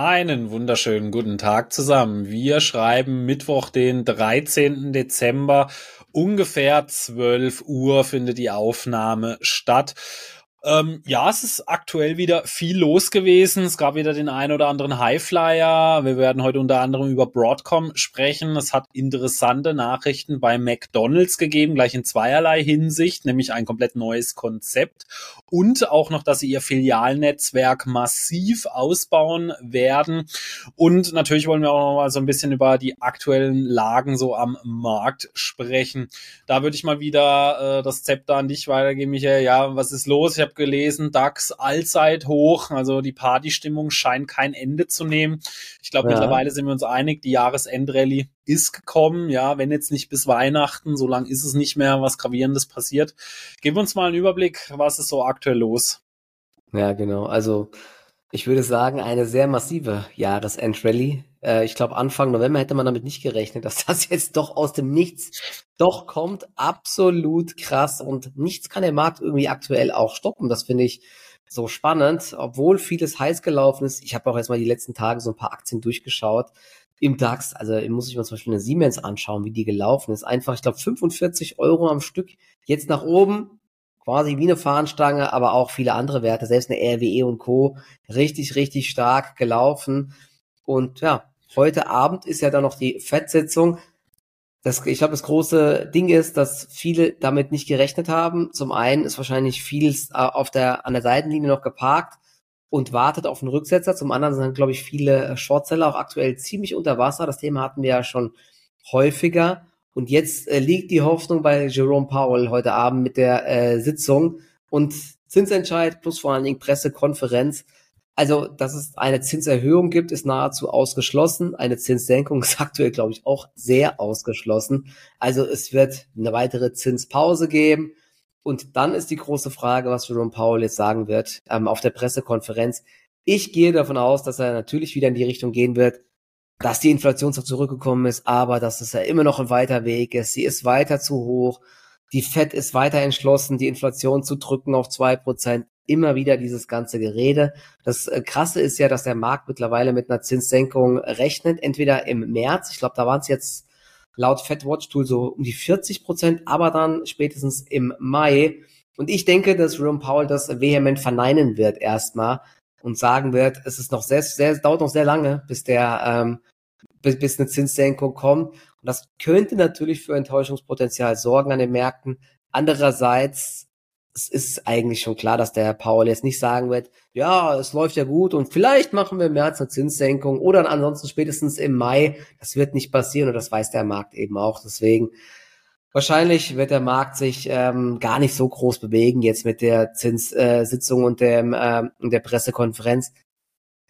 Einen wunderschönen guten Tag zusammen. Wir schreiben Mittwoch, den 13. Dezember. Ungefähr 12 Uhr findet die Aufnahme statt. Ähm, ja, es ist aktuell wieder viel los gewesen. Es gab wieder den ein oder anderen Highflyer. Wir werden heute unter anderem über Broadcom sprechen. Es hat interessante Nachrichten bei McDonald's gegeben, gleich in zweierlei Hinsicht, nämlich ein komplett neues Konzept und auch noch, dass sie ihr Filialnetzwerk massiv ausbauen werden. Und natürlich wollen wir auch noch mal so ein bisschen über die aktuellen Lagen so am Markt sprechen. Da würde ich mal wieder äh, das Zepter an dich weitergeben, Michael. Ja, was ist los? Ich habe gelesen, DAX allzeit hoch. Also die Partystimmung scheint kein Ende zu nehmen. Ich glaube, ja. mittlerweile sind wir uns einig, die Jahresendrallye ist gekommen. Ja, wenn jetzt nicht bis Weihnachten, so lang ist es nicht mehr, was Gravierendes passiert. Gib uns mal einen Überblick, was ist so aktuell los? Ja, genau. Also ich würde sagen, eine sehr massive Jahresendrallye. Äh, ich glaube, Anfang November hätte man damit nicht gerechnet, dass das jetzt doch aus dem Nichts doch kommt. Absolut krass. Und nichts kann der Markt irgendwie aktuell auch stoppen. Das finde ich so spannend, obwohl vieles heiß gelaufen ist. Ich habe auch erstmal die letzten Tage so ein paar Aktien durchgeschaut im DAX. Also muss ich mir zum Beispiel eine Siemens anschauen, wie die gelaufen ist. Einfach, ich glaube, 45 Euro am Stück. Jetzt nach oben, quasi wie eine Fahnenstange, aber auch viele andere Werte, selbst eine RWE und Co. richtig, richtig stark gelaufen. Und ja, heute Abend ist ja dann noch die Fettsitzung. Das, ich glaube, das große Ding ist, dass viele damit nicht gerechnet haben. Zum einen ist wahrscheinlich vieles äh, auf der, an der Seitenlinie noch geparkt und wartet auf einen Rücksetzer. Zum anderen sind, glaube ich, viele Shortseller auch aktuell ziemlich unter Wasser. Das Thema hatten wir ja schon häufiger. Und jetzt äh, liegt die Hoffnung bei Jerome Powell heute Abend mit der äh, Sitzung und Zinsentscheid plus vor allen Dingen Pressekonferenz. Also, dass es eine Zinserhöhung gibt, ist nahezu ausgeschlossen. Eine Zinssenkung ist aktuell, glaube ich, auch sehr ausgeschlossen. Also es wird eine weitere Zinspause geben. Und dann ist die große Frage, was Jerome Powell jetzt sagen wird ähm, auf der Pressekonferenz. Ich gehe davon aus, dass er natürlich wieder in die Richtung gehen wird, dass die Inflation zwar zurückgekommen ist, aber dass es ja immer noch ein weiter Weg ist. Sie ist weiter zu hoch. Die Fed ist weiter entschlossen, die Inflation zu drücken auf zwei Prozent. Immer wieder dieses ganze Gerede. Das äh, Krasse ist ja, dass der Markt mittlerweile mit einer Zinssenkung rechnet. Entweder im März, ich glaube, da waren es jetzt laut Fed Watch Tool so um die 40 Prozent, aber dann spätestens im Mai. Und ich denke, dass Jerome Powell das vehement verneinen wird erstmal und sagen wird, es ist noch sehr, sehr, dauert noch sehr lange, bis der, ähm, bis, bis eine Zinssenkung kommt. Und das könnte natürlich für Enttäuschungspotenzial sorgen an den Märkten. Andererseits, es ist eigentlich schon klar, dass der Herr Paul jetzt nicht sagen wird, ja, es läuft ja gut und vielleicht machen wir im März eine Zinssenkung oder ansonsten spätestens im Mai. Das wird nicht passieren und das weiß der Markt eben auch. Deswegen Wahrscheinlich wird der Markt sich ähm, gar nicht so groß bewegen jetzt mit der Zinssitzung äh, und dem, äh, der Pressekonferenz.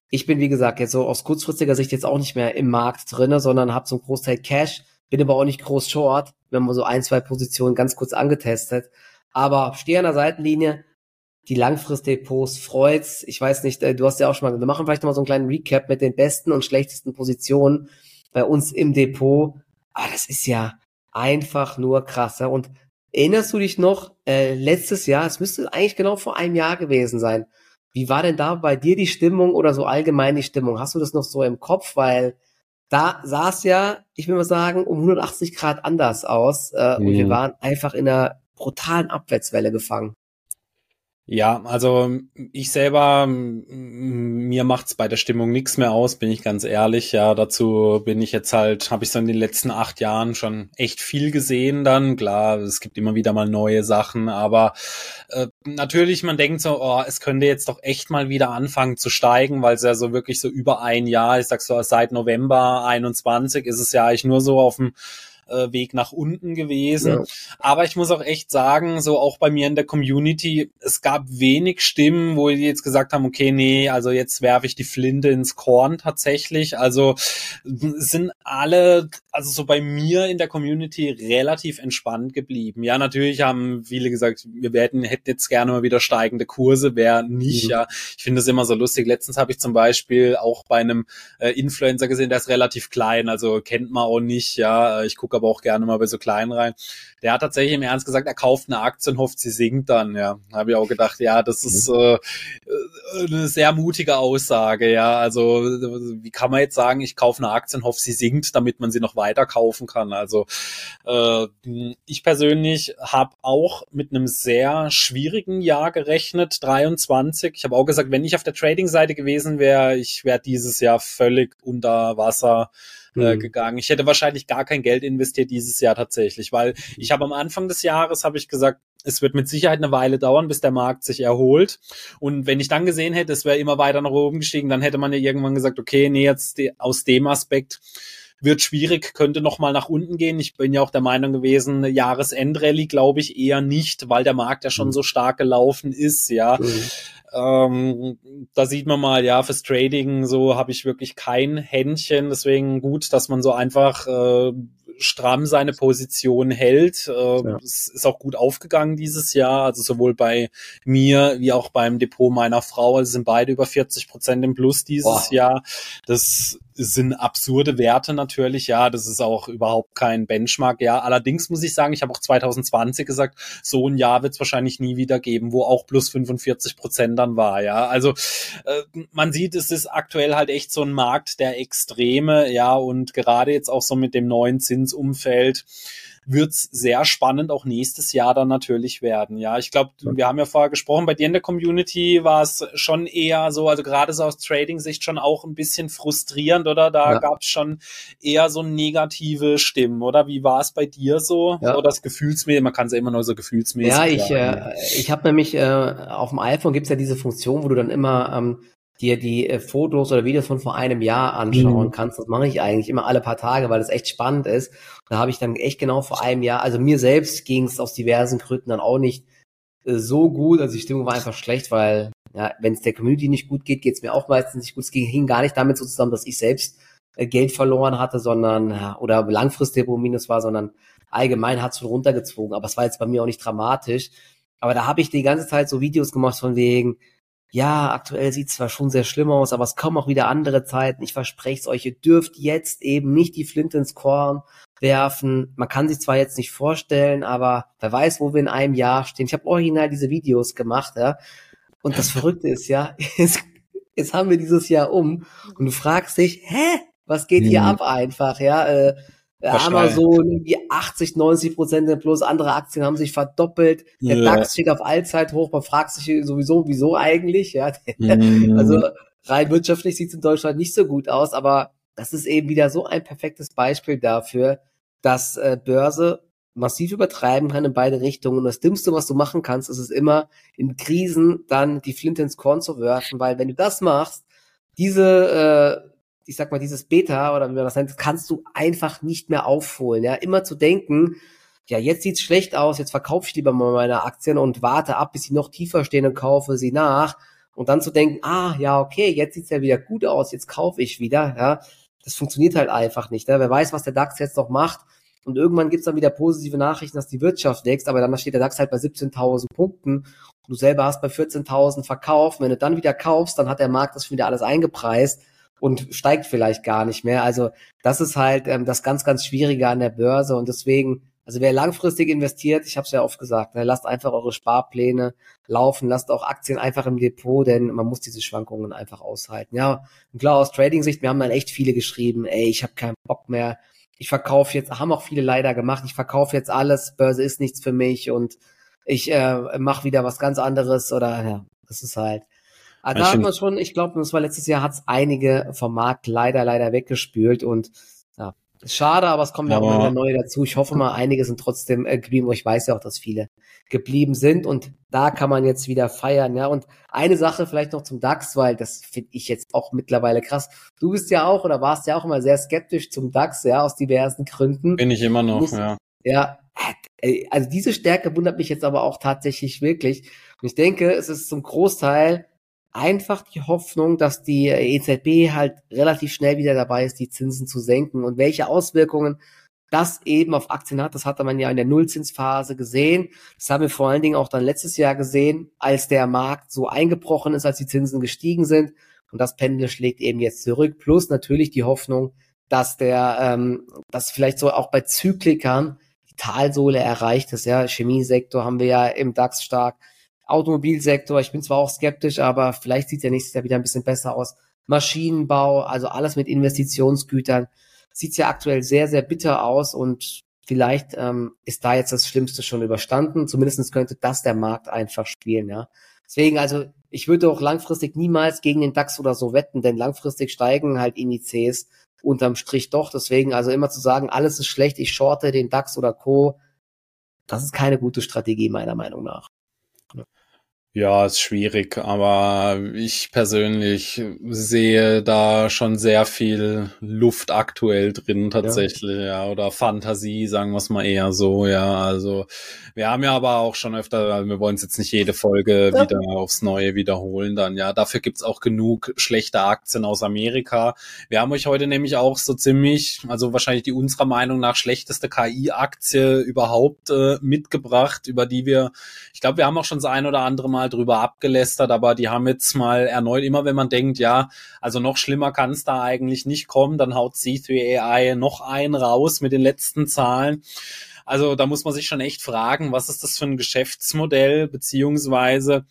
Ich bin, wie gesagt, jetzt so aus kurzfristiger Sicht jetzt auch nicht mehr im Markt drinne, sondern habe einen Großteil Cash, bin aber auch nicht groß short. Wir haben so ein, zwei Positionen ganz kurz angetestet. Aber stehe an der Seitenlinie, die Langfristdepots freut's. Ich weiß nicht, äh, du hast ja auch schon mal, wir machen vielleicht noch mal so einen kleinen Recap mit den besten und schlechtesten Positionen bei uns im Depot. Aber das ist ja, einfach nur krasser. Und erinnerst du dich noch, äh, letztes Jahr, es müsste eigentlich genau vor einem Jahr gewesen sein. Wie war denn da bei dir die Stimmung oder so allgemein die Stimmung? Hast du das noch so im Kopf? Weil da sah es ja, ich will mal sagen, um 180 Grad anders aus. Äh, mhm. Und wir mhm. waren einfach in einer brutalen Abwärtswelle gefangen. Ja, also ich selber, mir macht's bei der Stimmung nichts mehr aus, bin ich ganz ehrlich. Ja, dazu bin ich jetzt halt, habe ich so in den letzten acht Jahren schon echt viel gesehen dann. Klar, es gibt immer wieder mal neue Sachen, aber äh, natürlich, man denkt so, oh, es könnte jetzt doch echt mal wieder anfangen zu steigen, weil es ja so wirklich so über ein Jahr, ich sag so seit November 21 ist es ja eigentlich nur so auf dem äh, Weg nach unten gewesen. Ja. Aber ich muss auch echt sagen, so auch bei mir in der Community, es gab wenig Stimmen, wo die jetzt gesagt haben, okay, nee, also jetzt werfe ich die Flinte ins Korn tatsächlich. Also sind alle, also so bei mir in der Community relativ entspannt geblieben. Ja, natürlich haben viele gesagt, wir werden, hätten jetzt gerne mal wieder steigende Kurse, wer nicht, mhm. ja. Ich finde das immer so lustig. Letztens habe ich zum Beispiel auch bei einem äh, Influencer gesehen, der ist relativ klein, also kennt man auch nicht, ja. Ich gucke aber auch gerne mal bei so kleinen rein. Der hat tatsächlich im Ernst gesagt, er kauft eine Aktie und hofft, sie sinkt dann, ja. Habe ich auch gedacht, ja, das ist mhm. äh, eine sehr mutige Aussage, ja. Also wie kann man jetzt sagen, ich kaufe eine Aktie und hoffe, sie sinkt, damit man sie noch weiter kaufen kann. Also äh, ich persönlich habe auch mit einem sehr schwierigen Jahr gerechnet, 23. Ich habe auch gesagt, wenn ich auf der Trading-Seite gewesen wäre, ich wäre dieses Jahr völlig unter Wasser äh, mhm. gegangen. Ich hätte wahrscheinlich gar kein Geld investiert dieses Jahr tatsächlich, weil ich habe am Anfang des Jahres habe ich gesagt, es wird mit Sicherheit eine Weile dauern, bis der Markt sich erholt. Und wenn ich dann gesehen hätte, es wäre immer weiter nach oben gestiegen, dann hätte man ja irgendwann gesagt, okay, nee, jetzt die, aus dem Aspekt wird schwierig, könnte noch mal nach unten gehen. Ich bin ja auch der Meinung gewesen, Jahresendrallye glaube ich eher nicht, weil der Markt ja schon mhm. so stark gelaufen ist, ja. Mhm. Ähm, da sieht man mal, ja, fürs Trading so habe ich wirklich kein Händchen. Deswegen gut, dass man so einfach äh, stramm seine Position hält. Äh, ja. Es ist auch gut aufgegangen dieses Jahr, also sowohl bei mir wie auch beim Depot meiner Frau. Also sind beide über 40 Prozent im Plus dieses Boah. Jahr. Das sind absurde Werte natürlich, ja, das ist auch überhaupt kein Benchmark, ja. Allerdings muss ich sagen, ich habe auch 2020 gesagt, so ein Jahr wird es wahrscheinlich nie wieder geben, wo auch plus 45 Prozent dann war, ja. Also äh, man sieht, es ist aktuell halt echt so ein Markt der Extreme, ja, und gerade jetzt auch so mit dem neuen Zinsumfeld wird's sehr spannend auch nächstes Jahr dann natürlich werden. Ja, ich glaube, wir haben ja vorher gesprochen, bei dir in der Community war es schon eher so, also gerade so aus Trading-Sicht schon auch ein bisschen frustrierend, oder? Da ja. gab's schon eher so negative Stimmen, oder? Wie war es bei dir so? Ja. So das Gefühlsmäßig, man kann es ja immer nur so gefühlsmäßig Ja, ich, äh, ich habe nämlich, äh, auf dem iPhone gibt's ja diese Funktion, wo du dann immer ähm, dir die äh, Fotos oder Videos von vor einem Jahr anschauen mhm. kannst. Das mache ich eigentlich immer alle paar Tage, weil das echt spannend ist. Da habe ich dann echt genau vor einem Jahr, also mir selbst ging es aus diversen Gründen dann auch nicht äh, so gut. Also die Stimmung war einfach schlecht, weil ja, wenn es der Community nicht gut geht, geht es mir auch meistens nicht gut. Es ging hing gar nicht damit so zusammen, dass ich selbst äh, Geld verloren hatte, sondern ja, oder langfristig wo Minus war, sondern allgemein hat es schon runtergezogen. Aber es war jetzt bei mir auch nicht dramatisch. Aber da habe ich die ganze Zeit so Videos gemacht von wegen, ja, aktuell sieht zwar schon sehr schlimm aus, aber es kommen auch wieder andere Zeiten. Ich verspreche es euch, ihr dürft jetzt eben nicht die Flint ins Korn werfen. Man kann sich zwar jetzt nicht vorstellen, aber wer weiß, wo wir in einem Jahr stehen. Ich habe original diese Videos gemacht, ja. Und das Verrückte ist ja, jetzt, jetzt haben wir dieses Jahr um und du fragst dich, hä, was geht hier mhm. ab einfach, ja? Äh, Amazon irgendwie 80, 90 Prozent plus, andere Aktien haben sich verdoppelt. Der ja. DAX steht auf Allzeit hoch. Man fragt sich sowieso, wieso eigentlich? Ja, mhm. also rein wirtschaftlich sieht es in Deutschland nicht so gut aus, aber das ist eben wieder so ein perfektes Beispiel dafür, dass äh, Börse massiv übertreiben kann in beide Richtungen. Und das Dümmste, was du machen kannst, ist es immer in Krisen dann die Flinte ins Korn zu werfen, weil wenn du das machst, diese äh, ich sag mal, dieses Beta oder wie man das nennt, kannst du einfach nicht mehr aufholen. Ja, immer zu denken, ja, jetzt sieht's schlecht aus, jetzt verkaufe ich lieber mal meine Aktien und warte ab, bis sie noch tiefer stehen und kaufe sie nach. Und dann zu denken, ah, ja, okay, jetzt sieht's ja wieder gut aus, jetzt kaufe ich wieder, ja. Das funktioniert halt einfach nicht. Ne? Wer weiß, was der DAX jetzt noch macht. Und irgendwann gibt's dann wieder positive Nachrichten, dass die Wirtschaft wächst, aber dann steht der DAX halt bei 17.000 Punkten und du selber hast bei 14.000 verkauft. Wenn du dann wieder kaufst, dann hat der Markt das schon wieder alles eingepreist und steigt vielleicht gar nicht mehr. Also das ist halt ähm, das ganz, ganz Schwierige an der Börse und deswegen, also wer langfristig investiert, ich habe es ja oft gesagt, ne, lasst einfach eure Sparpläne laufen, lasst auch Aktien einfach im Depot, denn man muss diese Schwankungen einfach aushalten. Ja, und klar, aus Trading-Sicht, wir haben dann echt viele geschrieben, ey, ich habe keinen Bock mehr, ich verkaufe jetzt, haben auch viele leider gemacht, ich verkaufe jetzt alles, Börse ist nichts für mich und ich äh, mache wieder was ganz anderes oder ja, das ist halt aber da hat man schon, ich glaube, das war letztes Jahr, hat es einige vom Markt leider, leider weggespült und ja, schade, aber es kommen ja auch immer neue dazu. Ich hoffe mal, einige sind trotzdem äh, geblieben. Ich weiß ja auch, dass viele geblieben sind und da kann man jetzt wieder feiern, ja. Und eine Sache vielleicht noch zum DAX, weil das finde ich jetzt auch mittlerweile krass. Du bist ja auch oder warst ja auch immer sehr skeptisch zum DAX, ja, aus diversen Gründen. Bin ich immer noch, Muss, ja. Ja, äh, also diese Stärke wundert mich jetzt aber auch tatsächlich wirklich. Und ich denke, es ist zum Großteil einfach die Hoffnung, dass die EZB halt relativ schnell wieder dabei ist, die Zinsen zu senken und welche Auswirkungen das eben auf Aktien hat. Das hatte man ja in der Nullzinsphase gesehen. Das haben wir vor allen Dingen auch dann letztes Jahr gesehen, als der Markt so eingebrochen ist, als die Zinsen gestiegen sind. Und das Pendel schlägt eben jetzt zurück. Plus natürlich die Hoffnung, dass der, ähm, dass vielleicht so auch bei Zyklikern die Talsohle erreicht ist. Ja, Chemiesektor haben wir ja im DAX stark. Automobilsektor, ich bin zwar auch skeptisch, aber vielleicht sieht der nächstes Jahr wieder ein bisschen besser aus. Maschinenbau, also alles mit Investitionsgütern, sieht ja aktuell sehr, sehr bitter aus und vielleicht ähm, ist da jetzt das Schlimmste schon überstanden. Zumindest könnte das der Markt einfach spielen, ja. Deswegen, also ich würde auch langfristig niemals gegen den DAX oder so wetten, denn langfristig steigen halt Indizes unterm Strich doch. Deswegen, also immer zu sagen, alles ist schlecht, ich shorte den DAX oder Co., das ist keine gute Strategie meiner Meinung nach. Ja, ist schwierig, aber ich persönlich sehe da schon sehr viel Luft aktuell drin tatsächlich, ja, ja oder Fantasie, sagen wir es mal eher so, ja. Also wir haben ja aber auch schon öfter, also wir wollen es jetzt nicht jede Folge ja. wieder aufs Neue wiederholen, dann ja. Dafür gibt's auch genug schlechte Aktien aus Amerika. Wir haben euch heute nämlich auch so ziemlich, also wahrscheinlich die unserer Meinung nach schlechteste KI-Aktie überhaupt äh, mitgebracht, über die wir, ich glaube, wir haben auch schon das ein oder andere Mal mal drüber abgelästert, aber die haben jetzt mal erneut, immer wenn man denkt, ja, also noch schlimmer kann es da eigentlich nicht kommen, dann haut C3 AI noch einen raus mit den letzten Zahlen. Also da muss man sich schon echt fragen, was ist das für ein Geschäftsmodell, beziehungsweise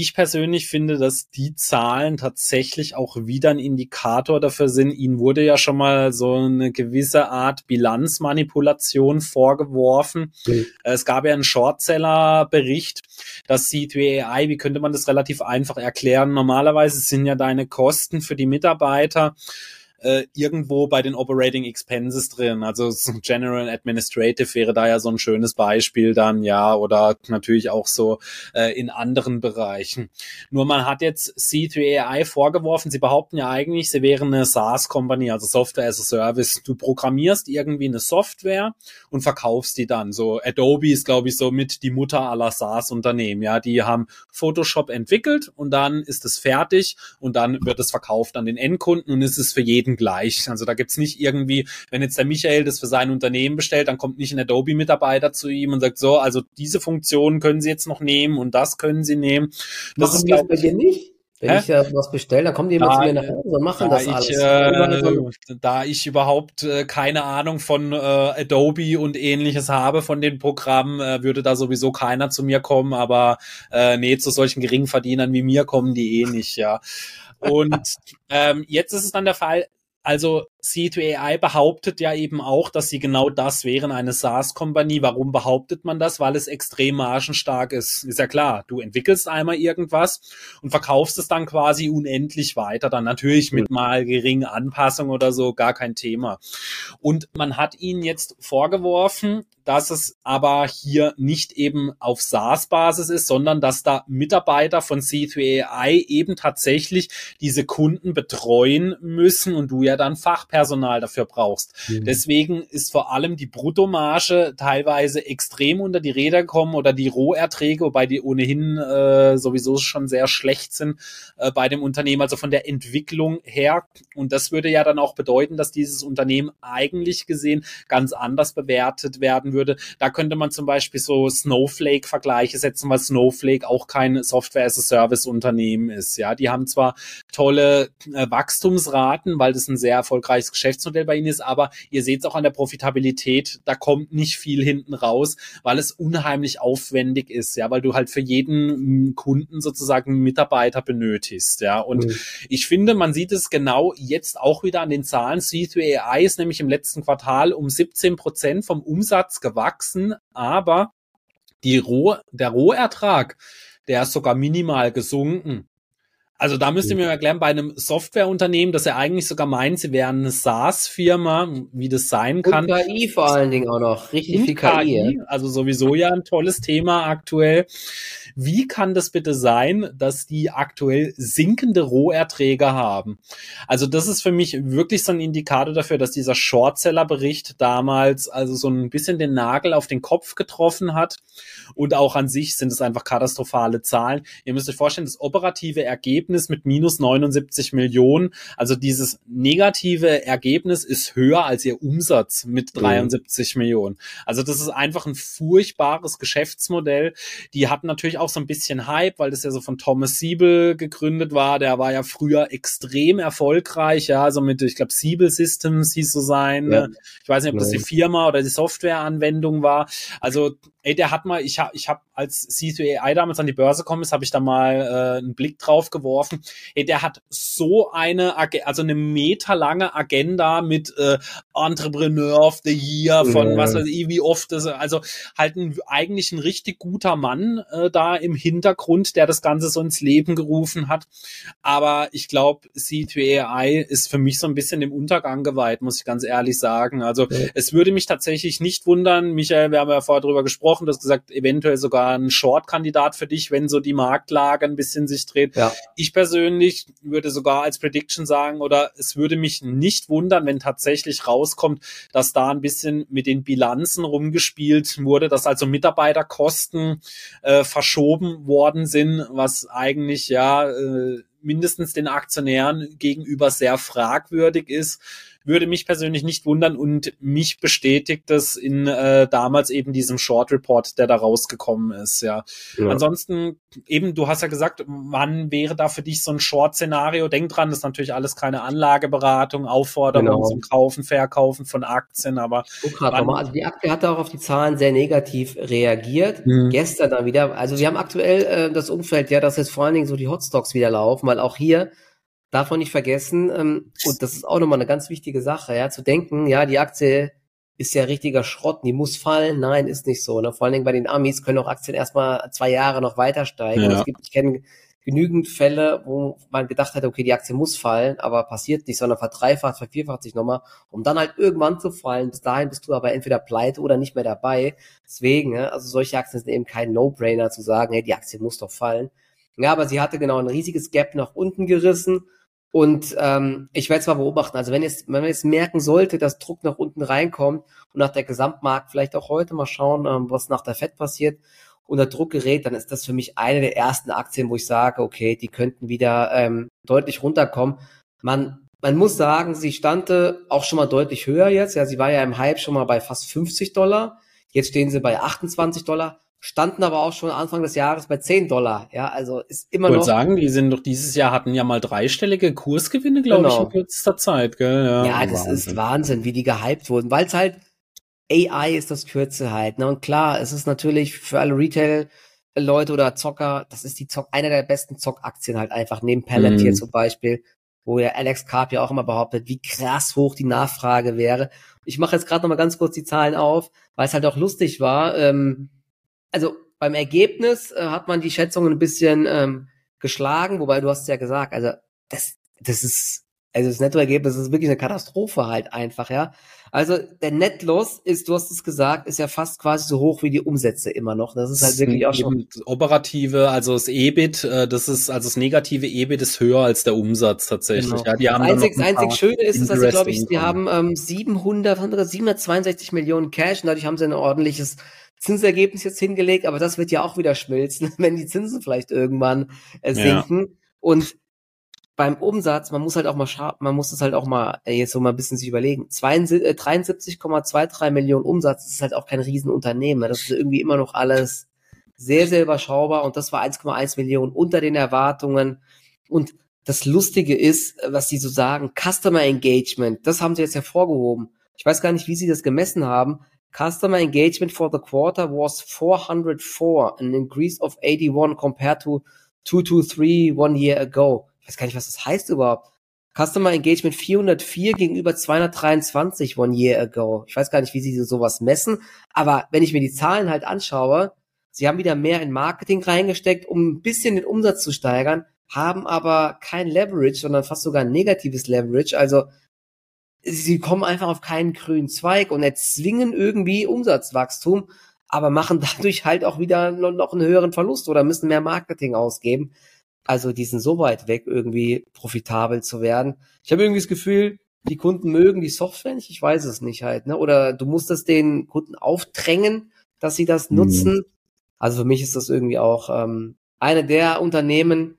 ich persönlich finde, dass die Zahlen tatsächlich auch wieder ein Indikator dafür sind. Ihnen wurde ja schon mal so eine gewisse Art Bilanzmanipulation vorgeworfen. Mhm. Es gab ja einen Shortseller-Bericht, dass C3AI, wie könnte man das relativ einfach erklären? Normalerweise sind ja deine Kosten für die Mitarbeiter äh, irgendwo bei den Operating Expenses drin. Also General Administrative wäre da ja so ein schönes Beispiel dann, ja, oder natürlich auch so äh, in anderen Bereichen. Nur man hat jetzt C3AI vorgeworfen, sie behaupten ja eigentlich, sie wären eine SaaS-Company, also Software as a Service. Du programmierst irgendwie eine Software und verkaufst die dann. So Adobe ist, glaube ich, so mit die Mutter aller SaaS-Unternehmen. Ja, die haben Photoshop entwickelt und dann ist es fertig und dann wird es verkauft an den Endkunden und ist es für jeden jedem gleich. Also da gibt's nicht irgendwie, wenn jetzt der Michael das für sein Unternehmen bestellt, dann kommt nicht ein Adobe-Mitarbeiter zu ihm und sagt so, also diese Funktion können Sie jetzt noch nehmen und das können Sie nehmen. Das Machen ist, glaub, bei dir nicht? Wenn Hä? ich äh, was bestelle, dann kommen die immer da, zu mir nach Hause und machen da das ich, alles. Äh, da ich überhaupt äh, keine Ahnung von äh, Adobe und ähnliches habe von den Programmen, äh, würde da sowieso keiner zu mir kommen, aber äh, nee, zu solchen Geringverdienern wie mir kommen die eh nicht, ja. Und ähm, jetzt ist es dann der Fall, also C2AI behauptet ja eben auch, dass sie genau das wären, eine SaaS-Kompanie. Warum behauptet man das? Weil es extrem margenstark ist. Ist ja klar, du entwickelst einmal irgendwas und verkaufst es dann quasi unendlich weiter. Dann natürlich mit mal geringen Anpassungen oder so, gar kein Thema. Und man hat ihnen jetzt vorgeworfen, dass es aber hier nicht eben auf SaaS-Basis ist, sondern dass da Mitarbeiter von C3AI eben tatsächlich diese Kunden betreuen müssen und du ja dann Fachpersonal dafür brauchst. Mhm. Deswegen ist vor allem die Bruttomarge teilweise extrem unter die Räder gekommen oder die Roherträge, wobei die ohnehin äh, sowieso schon sehr schlecht sind äh, bei dem Unternehmen, also von der Entwicklung her. Und das würde ja dann auch bedeuten, dass dieses Unternehmen eigentlich gesehen ganz anders bewertet werden würde. Da könnte man zum Beispiel so Snowflake-Vergleiche setzen, weil Snowflake auch kein Software-as-a-Service-Unternehmen ist. Ja, die haben zwar tolle äh, Wachstumsraten, weil das ein sehr erfolgreiches Geschäftsmodell bei ihnen ist, aber ihr seht es auch an der Profitabilität, da kommt nicht viel hinten raus, weil es unheimlich aufwendig ist, ja, weil du halt für jeden Kunden sozusagen einen Mitarbeiter benötigst, ja. Und mhm. ich finde, man sieht es genau jetzt auch wieder an den Zahlen. C3AI ist nämlich im letzten Quartal um 17 Prozent vom Umsatz gewachsen, aber die Roh, der Rohertrag, der ist sogar minimal gesunken. Also da müsst ihr mir erklären, bei einem Softwareunternehmen, dass er eigentlich sogar meint, sie wären eine SaaS-Firma, wie das sein kann. Und KI vor allen Dingen auch noch, richtig viel KI. KI also sowieso ja ein tolles Thema aktuell. Wie kann das bitte sein, dass die aktuell sinkende Roherträge haben? Also das ist für mich wirklich so ein Indikator dafür, dass dieser Shortseller-Bericht damals also so ein bisschen den Nagel auf den Kopf getroffen hat. Und auch an sich sind es einfach katastrophale Zahlen. Ihr müsst euch vorstellen, das operative Ergebnis Ergebnis mit minus 79 Millionen. Also dieses negative Ergebnis ist höher als ihr Umsatz mit 73 mhm. Millionen. Also das ist einfach ein furchtbares Geschäftsmodell. Die hatten natürlich auch so ein bisschen Hype, weil das ja so von Thomas Siebel gegründet war. Der war ja früher extrem erfolgreich, ja, so mit, ich glaube, Siebel Systems hieß so sein. Ja. Ich weiß nicht, ob das die Firma oder die Softwareanwendung war. Also ey, der hat mal, ich habe, ich hab, als C2AI damals an die Börse gekommen ist, habe ich da mal äh, einen Blick drauf geworfen. Ey, der hat so eine, also eine meterlange Agenda mit äh, Entrepreneur of the Year von ja. was weiß ich, wie oft das, also halt ein, eigentlich ein richtig guter Mann äh, da im Hintergrund, der das Ganze so ins Leben gerufen hat. Aber ich glaube, C2AI ist für mich so ein bisschen dem Untergang geweiht, muss ich ganz ehrlich sagen. Also ja. es würde mich tatsächlich nicht wundern, Michael, wir haben ja vorher drüber gesprochen, gesprochen, du hast gesagt, eventuell sogar ein Short-Kandidat für dich, wenn so die Marktlage ein bisschen sich dreht. Ja. Ich persönlich würde sogar als Prediction sagen, oder es würde mich nicht wundern, wenn tatsächlich rauskommt, dass da ein bisschen mit den Bilanzen rumgespielt wurde, dass also Mitarbeiterkosten äh, verschoben worden sind, was eigentlich ja äh, mindestens den Aktionären gegenüber sehr fragwürdig ist würde mich persönlich nicht wundern und mich bestätigt das in äh, damals eben diesem Short Report, der da rausgekommen ist. Ja. ja. Ansonsten eben, du hast ja gesagt, wann wäre da für dich so ein Short-Szenario? Denk dran, das ist natürlich alles keine Anlageberatung, Aufforderung genau. zum Kaufen, Verkaufen von Aktien, aber wann, also die Aktie hat auch auf die Zahlen sehr negativ reagiert. Mhm. Gestern dann wieder, also wir haben aktuell äh, das Umfeld, ja, dass jetzt vor allen Dingen so die Hotstocks wieder laufen, weil auch hier darf man nicht vergessen, ähm, und das ist auch nochmal eine ganz wichtige Sache, ja, zu denken, ja, die Aktie ist ja richtiger Schrott, die muss fallen. Nein, ist nicht so. Ne? Vor allen Dingen bei den Amis können auch Aktien erstmal zwei Jahre noch weiter steigen. Ja. Es gibt, ich kenne genügend Fälle, wo man gedacht hat, okay, die Aktie muss fallen, aber passiert nicht, sondern verdreifacht, vervierfacht sich nochmal, um dann halt irgendwann zu fallen. Bis dahin bist du aber entweder pleite oder nicht mehr dabei. Deswegen, ne, also solche Aktien sind eben kein No-Brainer zu sagen, hey, die Aktie muss doch fallen. Ja, aber sie hatte genau ein riesiges Gap nach unten gerissen und ähm, ich werde es mal beobachten. Also wenn jetzt, wenn man jetzt merken sollte, dass Druck nach unten reinkommt und nach der Gesamtmarkt vielleicht auch heute mal schauen, ähm, was nach der Fed passiert und der Druck gerät, dann ist das für mich eine der ersten Aktien, wo ich sage, okay, die könnten wieder ähm, deutlich runterkommen. Man man muss sagen, sie stande auch schon mal deutlich höher jetzt. Ja, sie war ja im Hype schon mal bei fast 50 Dollar. Jetzt stehen sie bei 28 Dollar standen aber auch schon Anfang des Jahres bei 10 Dollar. Ja, also ist immer ich noch. Ich sagen, die sind doch dieses Jahr hatten ja mal dreistellige Kursgewinne, glaube genau. ich, in kürzester Zeit, gell? Ja, ja das Wahnsinn. ist Wahnsinn, wie die gehypt wurden, weil es halt AI ist das Kürze halt. Ne? Und klar, es ist natürlich für alle Retail-Leute oder Zocker, das ist die Zock, einer der besten Zockaktien halt einfach, neben Palantir mhm. zum Beispiel, wo ja Alex Karp ja auch immer behauptet, wie krass hoch die Nachfrage wäre. Ich mache jetzt gerade noch mal ganz kurz die Zahlen auf, weil es halt auch lustig war. Ähm, also beim Ergebnis äh, hat man die Schätzungen ein bisschen ähm, geschlagen, wobei du hast ja gesagt, also das, das ist, also das Nettoergebnis ist wirklich eine Katastrophe halt einfach, ja. Also der Netloss ist, du hast es gesagt, ist ja fast quasi so hoch wie die Umsätze immer noch. Das ist halt wirklich auch schon operative, also das EBIT, äh, das ist also das negative EBIT ist höher als der Umsatz tatsächlich. Genau. Ja, die haben einzig, ein einzig Schöne ist, dass sie glaube ich, die haben ähm, 700, 762 Millionen Cash und dadurch haben sie ein ordentliches Zinsergebnis jetzt hingelegt, aber das wird ja auch wieder schmilzen, wenn die Zinsen vielleicht irgendwann äh, sinken. Ja. Und beim Umsatz, man muss halt auch mal man muss es halt auch mal äh, jetzt so mal ein bisschen sich überlegen. 73,23 äh, Millionen Umsatz ist halt auch kein Riesenunternehmen. Ne? Das ist irgendwie immer noch alles sehr, sehr überschaubar und das war 1,1 Millionen unter den Erwartungen. Und das Lustige ist, was die so sagen, Customer Engagement, das haben sie jetzt hervorgehoben. Ich weiß gar nicht, wie sie das gemessen haben. Customer engagement for the quarter was 404, an increase of 81 compared to 223 one year ago. Ich weiß gar nicht, was das heißt überhaupt. Customer Engagement 404 gegenüber 223 one year ago. Ich weiß gar nicht, wie sie sowas messen, aber wenn ich mir die Zahlen halt anschaue, sie haben wieder mehr in Marketing reingesteckt, um ein bisschen den Umsatz zu steigern, haben aber kein Leverage, sondern fast sogar ein negatives Leverage. Also sie kommen einfach auf keinen grünen Zweig und erzwingen irgendwie Umsatzwachstum, aber machen dadurch halt auch wieder noch einen höheren Verlust oder müssen mehr Marketing ausgeben. Also die sind so weit weg, irgendwie profitabel zu werden. Ich habe irgendwie das Gefühl, die Kunden mögen die Software nicht, ich weiß es nicht halt, ne? Oder du musst es den Kunden aufdrängen, dass sie das mhm. nutzen. Also für mich ist das irgendwie auch ähm, eine der Unternehmen,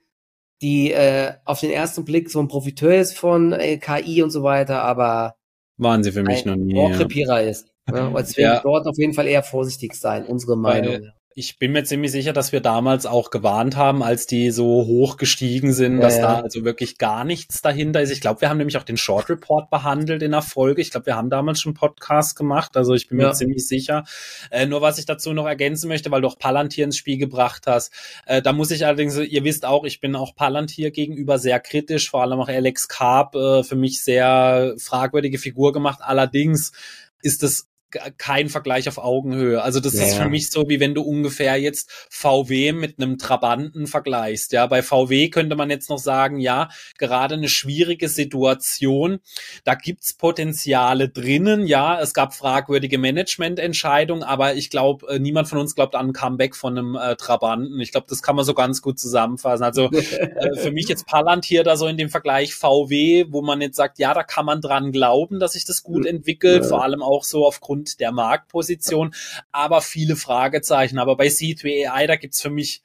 die äh, auf den ersten Blick so ein Profiteur ist von äh, KI und so weiter, aber waren sie für mich noch nie. Rohrkrepierer ja. ist. Ja, deswegen ja. dort auf jeden Fall eher vorsichtig sein, unsere Meinung. Weil, ich bin mir ziemlich sicher, dass wir damals auch gewarnt haben, als die so hoch gestiegen sind, ja, dass ja. da also wirklich gar nichts dahinter ist. Ich glaube, wir haben nämlich auch den Short Report behandelt in der Folge. Ich glaube, wir haben damals schon Podcast gemacht, also ich bin ja. mir ziemlich sicher. Äh, nur was ich dazu noch ergänzen möchte, weil du auch Palantir ins Spiel gebracht hast, äh, da muss ich allerdings, ihr wisst auch, ich bin auch Palantir gegenüber sehr kritisch, vor allem auch Alex Karp, äh, für mich sehr fragwürdige Figur gemacht. Allerdings ist es kein Vergleich auf Augenhöhe. Also das ja, ist für mich so, wie wenn du ungefähr jetzt VW mit einem Trabanten vergleichst. Ja, bei VW könnte man jetzt noch sagen, ja, gerade eine schwierige Situation. Da gibt's Potenziale drinnen. Ja, es gab fragwürdige Managemententscheidungen, aber ich glaube, äh, niemand von uns glaubt an ein Comeback von einem äh, Trabanten. Ich glaube, das kann man so ganz gut zusammenfassen. Also äh, für mich jetzt Palantir da so in dem Vergleich VW, wo man jetzt sagt, ja, da kann man dran glauben, dass sich das gut entwickelt, ja. vor allem auch so aufgrund aufgrund der Marktposition, aber viele Fragezeichen. Aber bei C2AI, da gibt's für mich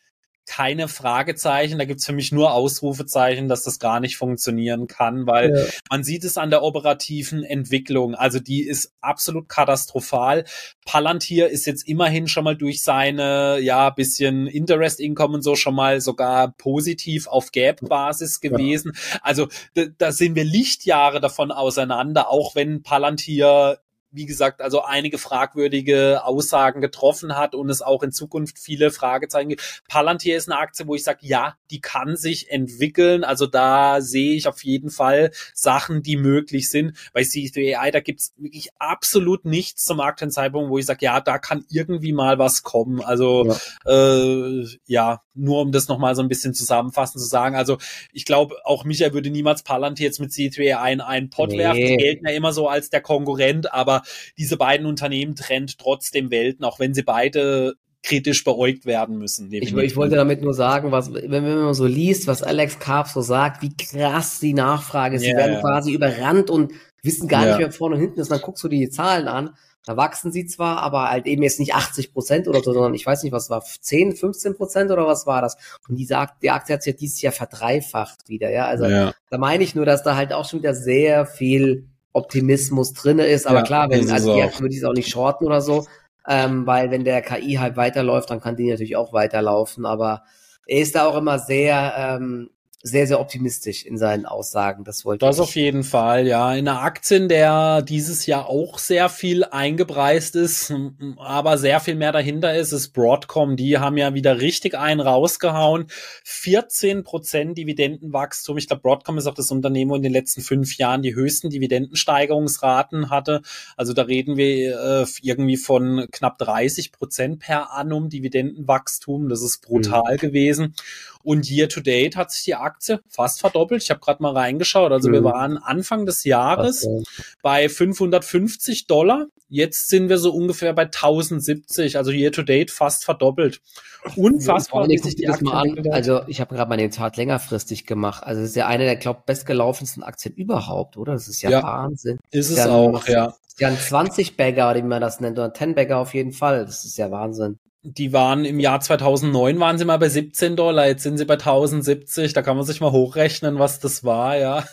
keine Fragezeichen, da gibt's für mich nur Ausrufezeichen, dass das gar nicht funktionieren kann, weil ja. man sieht es an der operativen Entwicklung. Also die ist absolut katastrophal. Palantir ist jetzt immerhin schon mal durch seine, ja, bisschen Interest Income und so schon mal sogar positiv auf Gap-Basis gewesen. Ja. Also da, da sind wir Lichtjahre davon auseinander, auch wenn Palantir wie gesagt, also einige fragwürdige Aussagen getroffen hat und es auch in Zukunft viele Fragezeichen gibt. Palantir ist eine Aktie, wo ich sage, ja, die kann sich entwickeln. Also da sehe ich auf jeden Fall Sachen, die möglich sind. Bei C3AI, da gibt's wirklich absolut nichts zum aktuellen Zeitpunkt, wo ich sage, ja, da kann irgendwie mal was kommen. Also ja, äh, ja nur um das nochmal so ein bisschen zusammenfassend zu sagen. Also ich glaube, auch Michael würde niemals Palantir jetzt mit C3AI in einen Pot nee. werfen. Die gelten ja immer so als der Konkurrent, aber diese beiden Unternehmen trennt trotzdem Welten, auch wenn sie beide kritisch beäugt werden müssen. Ich, ich, wollte damit nur sagen, was, wenn man so liest, was Alex Karp so sagt, wie krass die Nachfrage ist. Yeah, sie werden quasi überrannt und wissen gar ja. nicht, wer vorne und hinten ist. Dann guckst du die Zahlen an. Da wachsen sie zwar, aber halt eben jetzt nicht 80 Prozent oder so, sondern ich weiß nicht, was war, 10, 15 Prozent oder was war das? Und die sagt, die Aktie hat sich ja dieses Jahr verdreifacht wieder, ja. Also ja. da meine ich nur, dass da halt auch schon wieder sehr viel Optimismus drinne ist. Aber ja, klar, wenn, also die Aktie würde ich auch nicht shorten oder so, ähm, weil wenn der KI halt weiterläuft, dann kann die natürlich auch weiterlaufen. Aber er ist da auch immer sehr ähm, sehr, sehr optimistisch in seinen Aussagen. Das wollte Das ich. auf jeden Fall, ja. In einer Aktien, der dieses Jahr auch sehr viel eingepreist ist, aber sehr viel mehr dahinter ist, ist Broadcom. Die haben ja wieder richtig einen rausgehauen. 14 Prozent Dividendenwachstum. Ich glaube, Broadcom ist auch das Unternehmen, wo in den letzten fünf Jahren die höchsten Dividendensteigerungsraten hatte. Also da reden wir äh, irgendwie von knapp 30 Prozent per annum Dividendenwachstum. Das ist brutal mhm. gewesen. Und year to date hat sich die Aktie fast verdoppelt. Ich habe gerade mal reingeschaut. Also mhm. wir waren Anfang des Jahres okay. bei 550 Dollar. Jetzt sind wir so ungefähr bei 1070. Also year to date fast verdoppelt. Unfassbar, wie sich die Aktie mal an. Also ich habe gerade mal den Chart längerfristig gemacht. Also es ist ja eine der, glaube bestgelaufensten Aktien überhaupt, oder? Das ist ja, ja Wahnsinn. Ist es ja, auch, ja. Ja, ein 20-Bagger, wie man das nennt, oder ein 10-Bagger auf jeden Fall. Das ist ja Wahnsinn die waren im Jahr 2009 waren sie mal bei 17 Dollar, jetzt sind sie bei 1070, da kann man sich mal hochrechnen, was das war, ja.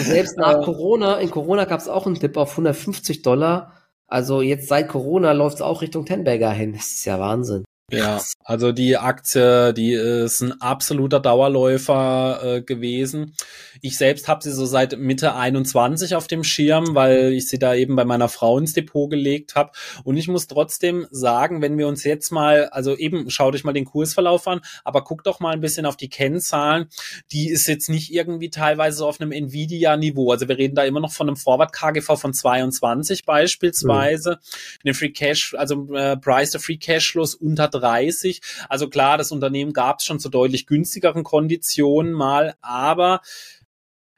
Selbst nach Corona, in Corona gab es auch einen Dip auf 150 Dollar. Also jetzt seit Corona läuft es auch Richtung Tenberger hin. Das ist ja Wahnsinn. Ja, also die Aktie, die ist ein absoluter Dauerläufer äh, gewesen. Ich selbst habe sie so seit Mitte 21 auf dem Schirm, weil ich sie da eben bei meiner Frau ins Depot gelegt habe. Und ich muss trotzdem sagen, wenn wir uns jetzt mal, also eben schaut euch mal den Kursverlauf an, aber guckt doch mal ein bisschen auf die Kennzahlen. Die ist jetzt nicht irgendwie teilweise auf einem Nvidia-Niveau. Also wir reden da immer noch von einem Forward KGV von 22 beispielsweise. Mhm. Den Free Cash, also äh, Price to Free Cashflows unter 30. Also klar, das Unternehmen gab es schon zu deutlich günstigeren Konditionen mal, aber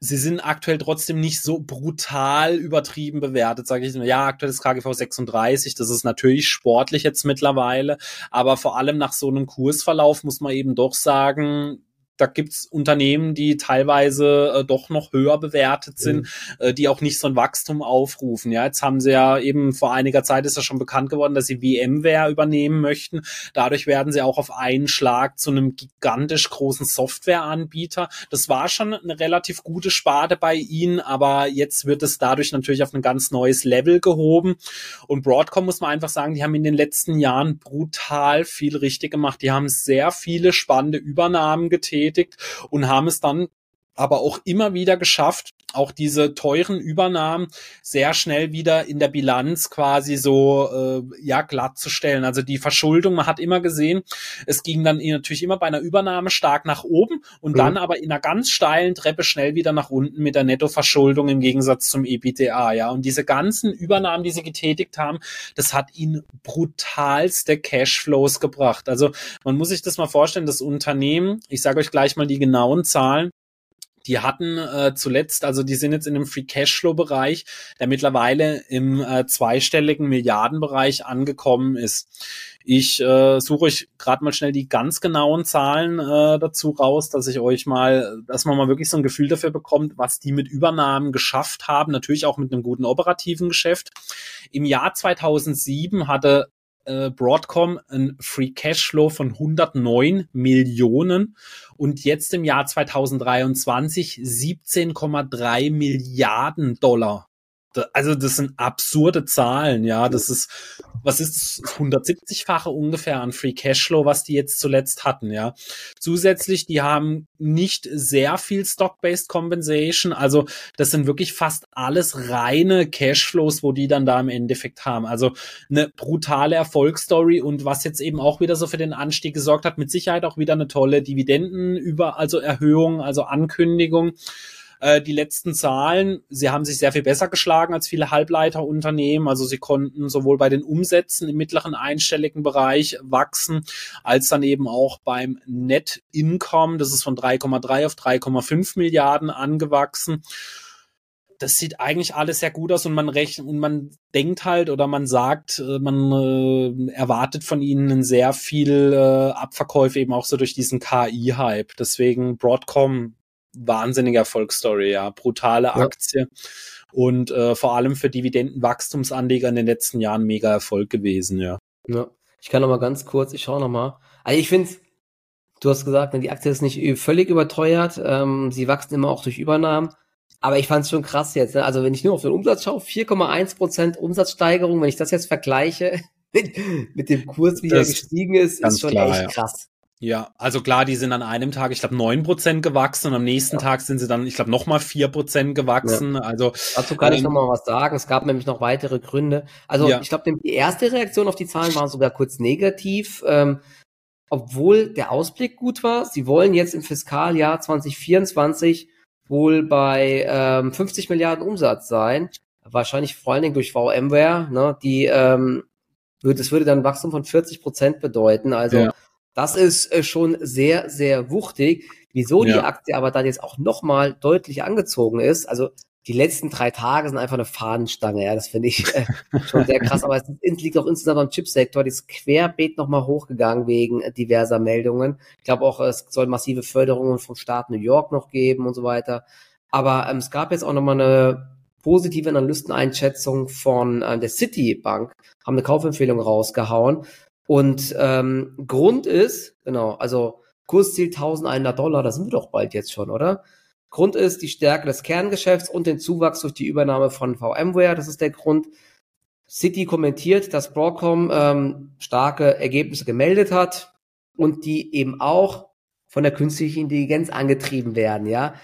sie sind aktuell trotzdem nicht so brutal übertrieben bewertet, sage ich. Ja, aktuell ist KGV 36, das ist natürlich sportlich jetzt mittlerweile, aber vor allem nach so einem Kursverlauf muss man eben doch sagen, da gibt's Unternehmen, die teilweise äh, doch noch höher bewertet sind, mhm. äh, die auch nicht so ein Wachstum aufrufen. Ja, jetzt haben sie ja eben vor einiger Zeit ist ja schon bekannt geworden, dass sie VMware übernehmen möchten. Dadurch werden sie auch auf einen Schlag zu einem gigantisch großen Softwareanbieter. Das war schon eine relativ gute Sparte bei ihnen, aber jetzt wird es dadurch natürlich auf ein ganz neues Level gehoben. Und Broadcom muss man einfach sagen, die haben in den letzten Jahren brutal viel richtig gemacht. Die haben sehr viele spannende Übernahmen getätigt und haben es dann aber auch immer wieder geschafft, auch diese teuren Übernahmen sehr schnell wieder in der Bilanz quasi so äh, ja glatt zu stellen. Also die Verschuldung, man hat immer gesehen, es ging dann natürlich immer bei einer Übernahme stark nach oben und mhm. dann aber in einer ganz steilen Treppe schnell wieder nach unten mit der Nettoverschuldung im Gegensatz zum EBITDA. Ja, und diese ganzen Übernahmen, die sie getätigt haben, das hat ihnen brutalste Cashflows gebracht. Also man muss sich das mal vorstellen, das Unternehmen, ich sage euch gleich mal die genauen Zahlen, die hatten äh, zuletzt, also die sind jetzt in einem Free Cashflow Bereich, der mittlerweile im äh, zweistelligen Milliardenbereich angekommen ist. Ich äh, suche euch gerade mal schnell die ganz genauen Zahlen äh, dazu raus, dass ich euch mal, dass man mal wirklich so ein Gefühl dafür bekommt, was die mit Übernahmen geschafft haben. Natürlich auch mit einem guten operativen Geschäft. Im Jahr 2007 hatte äh, Broadcom ein Free Cashflow von 109 Millionen und jetzt im Jahr 2023 17,3 Milliarden Dollar also das sind absurde Zahlen, ja. Das ist, was ist 170-fache ungefähr an Free Cashflow, was die jetzt zuletzt hatten, ja. Zusätzlich, die haben nicht sehr viel Stock-Based Compensation, also das sind wirklich fast alles reine Cashflows, wo die dann da im Endeffekt haben. Also eine brutale Erfolgsstory und was jetzt eben auch wieder so für den Anstieg gesorgt hat, mit Sicherheit auch wieder eine tolle Dividenden über, also Erhöhung, also Ankündigung. Äh, die letzten Zahlen, sie haben sich sehr viel besser geschlagen als viele Halbleiterunternehmen. Also sie konnten sowohl bei den Umsätzen im mittleren einstelligen Bereich wachsen, als dann eben auch beim Net Income. Das ist von 3,3 auf 3,5 Milliarden angewachsen das sieht eigentlich alles sehr gut aus und man rechnet und man denkt halt oder man sagt, äh, man äh, erwartet von ihnen sehr viel äh, Abverkäufe eben auch so durch diesen KI-Hype. Deswegen Broadcom wahnsinnige Erfolgsstory, ja. Brutale ja. Aktie und äh, vor allem für Dividendenwachstumsanleger in den letzten Jahren mega Erfolg gewesen, ja. Ja. Ich kann noch mal ganz kurz, ich schaue noch mal. Also ich finde, du hast gesagt, ne, die Aktie ist nicht völlig überteuert. Ähm, sie wachsen immer auch durch Übernahmen. Aber ich fand es schon krass jetzt. Ne? Also wenn ich nur auf den Umsatz schaue, 4,1 Prozent Umsatzsteigerung. Wenn ich das jetzt vergleiche mit, mit dem Kurs, wie das er gestiegen ist, ist schon klar, echt krass. Ja, also klar, die sind an einem Tag, ich glaube, neun Prozent gewachsen und am nächsten ja. Tag sind sie dann, ich glaube, nochmal vier Prozent gewachsen. Ja. Also Dazu kann ähm, ich nochmal was sagen. Es gab nämlich noch weitere Gründe. Also ja. ich glaube, die erste Reaktion auf die Zahlen war sogar kurz negativ. Ähm, obwohl der Ausblick gut war. Sie wollen jetzt im Fiskaljahr 2024 wohl bei ähm, 50 Milliarden Umsatz sein. Wahrscheinlich vor allen Dingen durch VMware. Ne? Die ähm, würde, das würde dann ein Wachstum von 40 Prozent bedeuten. Also ja. Das ist äh, schon sehr, sehr wuchtig. Wieso ja. die Aktie aber dann jetzt auch nochmal deutlich angezogen ist, also die letzten drei Tage sind einfach eine Fahnenstange, ja, das finde ich äh, schon sehr krass, aber es liegt auch insgesamt am Chipsektor, die ist querbeet nochmal hochgegangen wegen diverser Meldungen. Ich glaube auch, es soll massive Förderungen vom Staat New York noch geben und so weiter. Aber ähm, es gab jetzt auch nochmal eine positive Analysteneinschätzung von äh, der Citibank, haben eine Kaufempfehlung rausgehauen und ähm, Grund ist, genau, also Kursziel 1100 Dollar, da sind wir doch bald jetzt schon, oder? Grund ist die Stärke des Kerngeschäfts und den Zuwachs durch die Übernahme von VMware. Das ist der Grund. City kommentiert, dass Broadcom ähm, starke Ergebnisse gemeldet hat und die eben auch von der künstlichen Intelligenz angetrieben werden. Ja,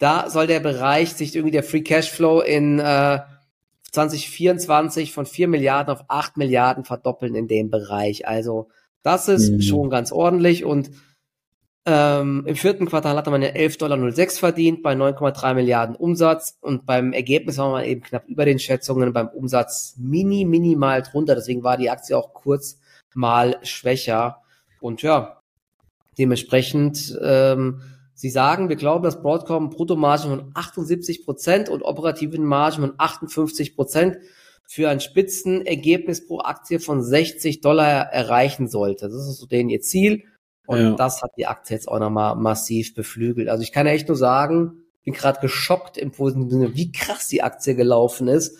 da soll der Bereich sich irgendwie der Free Cashflow in äh, 2024 von 4 Milliarden auf 8 Milliarden verdoppeln in dem Bereich. Also das ist mhm. schon ganz ordentlich und ähm, Im vierten Quartal hatte man ja 11,06 Dollar verdient bei 9,3 Milliarden Umsatz und beim Ergebnis war man eben knapp über den Schätzungen, beim Umsatz mini, minimal drunter. Deswegen war die Aktie auch kurz mal schwächer. Und ja, dementsprechend ähm, Sie sagen, wir glauben, dass Broadcom Bruttomargen von 78 Prozent und operativen Margen von 58 Prozent für ein Spitzenergebnis pro Aktie von 60 Dollar erreichen sollte. Das ist so denen ihr Ziel. Und ja. das hat die Aktie jetzt auch nochmal massiv beflügelt. Also ich kann echt nur sagen, bin gerade geschockt im positiven Sinne, wie krass die Aktie gelaufen ist.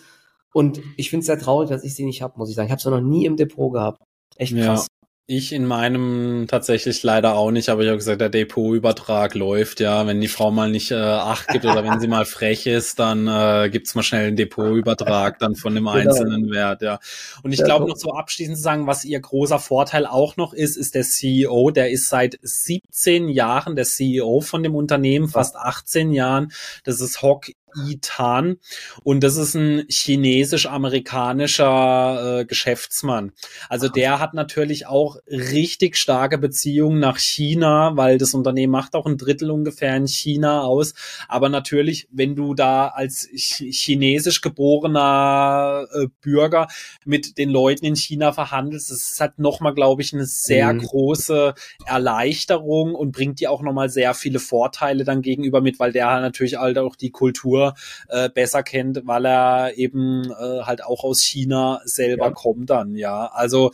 Und ich finde es sehr traurig, dass ich sie nicht habe, muss ich sagen. Ich habe sie noch nie im Depot gehabt. Echt krass. Ich in meinem tatsächlich leider auch nicht, aber ich habe gesagt, der Depotübertrag läuft, ja. Wenn die Frau mal nicht äh, acht gibt oder wenn sie mal frech ist, dann äh, gibt's mal schnell einen Depotübertrag dann von dem genau. einzelnen Wert, ja. Und ich glaube noch so abschließend zu sagen, was ihr großer Vorteil auch noch ist, ist der CEO, der ist seit 17 Jahren der CEO von dem Unternehmen, fast 18 Jahren. Das ist Hock Itan und das ist ein chinesisch-amerikanischer äh, Geschäftsmann. Also der hat natürlich auch richtig starke Beziehungen nach China, weil das Unternehmen macht auch ein Drittel ungefähr in China aus. Aber natürlich, wenn du da als chinesisch geborener äh, Bürger mit den Leuten in China verhandelst, das ist halt nochmal, glaube ich, eine sehr mhm. große Erleichterung und bringt dir auch nochmal sehr viele Vorteile dann gegenüber mit, weil der halt natürlich halt auch die Kultur äh, besser kennt, weil er eben äh, halt auch aus China selber ja. kommt dann, ja. Also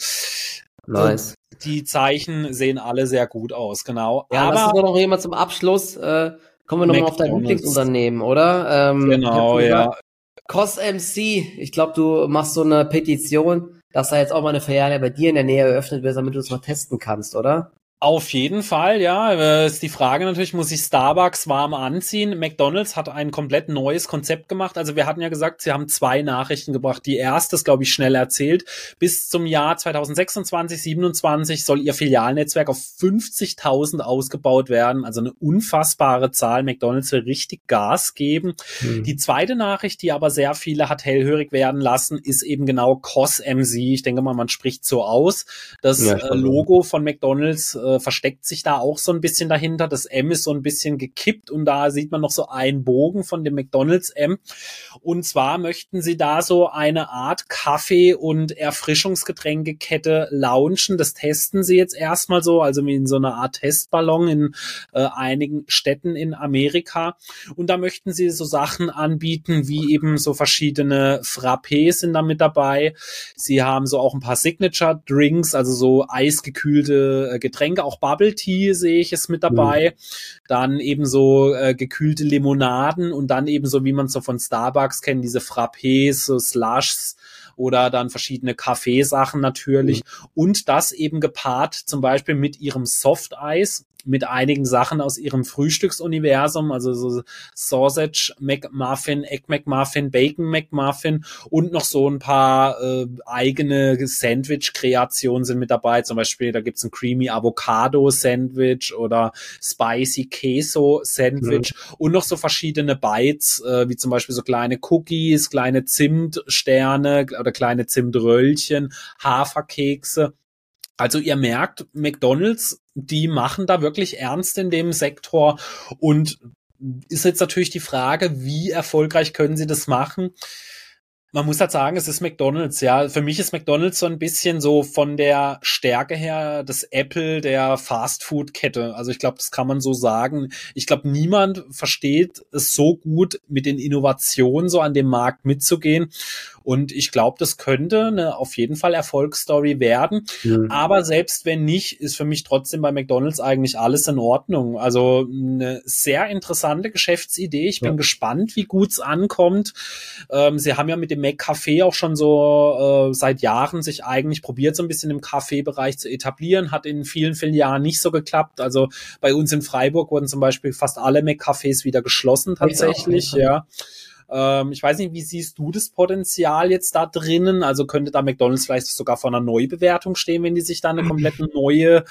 nice. die Zeichen sehen alle sehr gut aus, genau. Ja, aber lass uns noch jemand zum Abschluss. Äh, kommen wir nochmal auf dein Lieblingsunternehmen, oder? Ähm, genau, ja. Cos MC, ich glaube, du machst so eine Petition, dass da jetzt auch mal eine Filiale bei dir in der Nähe eröffnet wird, damit du es mal testen kannst, oder? Auf jeden Fall, ja. Äh, ist die Frage natürlich, muss ich Starbucks warm anziehen? McDonald's hat ein komplett neues Konzept gemacht. Also wir hatten ja gesagt, sie haben zwei Nachrichten gebracht. Die erste ist, glaube ich, schnell erzählt. Bis zum Jahr 2026, 27 soll ihr Filialnetzwerk auf 50.000 ausgebaut werden. Also eine unfassbare Zahl. McDonald's will richtig Gas geben. Mhm. Die zweite Nachricht, die aber sehr viele hat hellhörig werden lassen, ist eben genau COS MC. Ich denke mal, man spricht so aus. Das ja, äh, Logo von McDonald's äh, versteckt sich da auch so ein bisschen dahinter. Das M ist so ein bisschen gekippt und da sieht man noch so einen Bogen von dem McDonald's M. Und zwar möchten sie da so eine Art Kaffee- und Erfrischungsgetränkekette launchen. Das testen sie jetzt erstmal so, also in so einer Art Testballon in äh, einigen Städten in Amerika. Und da möchten sie so Sachen anbieten, wie eben so verschiedene Frappés sind da mit dabei. Sie haben so auch ein paar Signature Drinks, also so eisgekühlte äh, Getränke Getränke, auch Bubble Tea sehe ich es mit dabei. Mhm. Dann eben so äh, gekühlte Limonaden und dann eben so, wie man so von Starbucks kennt, diese Frappés, so Slushs oder dann verschiedene Kaffeesachen natürlich. Mhm. Und das eben gepaart zum Beispiel mit ihrem Soft Eis mit einigen Sachen aus ihrem Frühstücksuniversum, also so Sausage McMuffin, Egg McMuffin, Bacon McMuffin und noch so ein paar äh, eigene Sandwich-Kreationen sind mit dabei. Zum Beispiel, da gibt's ein Creamy Avocado Sandwich oder Spicy Queso Sandwich mhm. und noch so verschiedene Bites, äh, wie zum Beispiel so kleine Cookies, kleine Zimtsterne oder kleine Zimtröllchen, Haferkekse. Also ihr merkt, McDonald's, die machen da wirklich ernst in dem Sektor und ist jetzt natürlich die Frage, wie erfolgreich können sie das machen? Man muss halt sagen, es ist McDonald's, ja. Für mich ist McDonald's so ein bisschen so von der Stärke her das Apple der Fast-Food-Kette. Also ich glaube, das kann man so sagen. Ich glaube, niemand versteht es so gut, mit den Innovationen so an dem Markt mitzugehen. Und ich glaube, das könnte eine auf jeden Fall Erfolgsstory werden. Mhm. Aber selbst wenn nicht, ist für mich trotzdem bei McDonald's eigentlich alles in Ordnung. Also eine sehr interessante Geschäftsidee. Ich bin ja. gespannt, wie gut es ankommt. Ähm, sie haben ja mit dem McCafé auch schon so äh, seit Jahren sich eigentlich probiert, so ein bisschen im Kaffeebereich zu etablieren. Hat in vielen, vielen Jahren nicht so geklappt. Also bei uns in Freiburg wurden zum Beispiel fast alle McCafés wieder geschlossen tatsächlich, ja. Ähm, ich weiß nicht, wie siehst du das Potenzial jetzt da drinnen? Also könnte da McDonalds vielleicht sogar vor einer Neubewertung stehen, wenn die sich da eine komplett neue